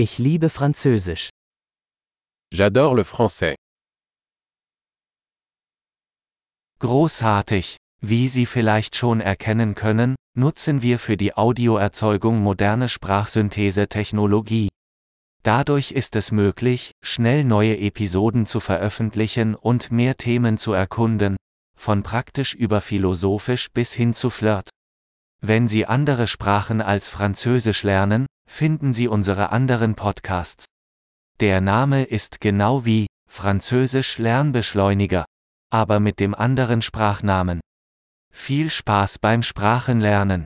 Ich liebe Französisch. J'adore le français. Großartig! Wie Sie vielleicht schon erkennen können, nutzen wir für die Audioerzeugung moderne Sprachsynthese-Technologie. Dadurch ist es möglich, schnell neue Episoden zu veröffentlichen und mehr Themen zu erkunden, von praktisch über philosophisch bis hin zu Flirt. Wenn Sie andere Sprachen als Französisch lernen, finden Sie unsere anderen Podcasts. Der Name ist genau wie Französisch Lernbeschleuniger, aber mit dem anderen Sprachnamen. Viel Spaß beim Sprachenlernen!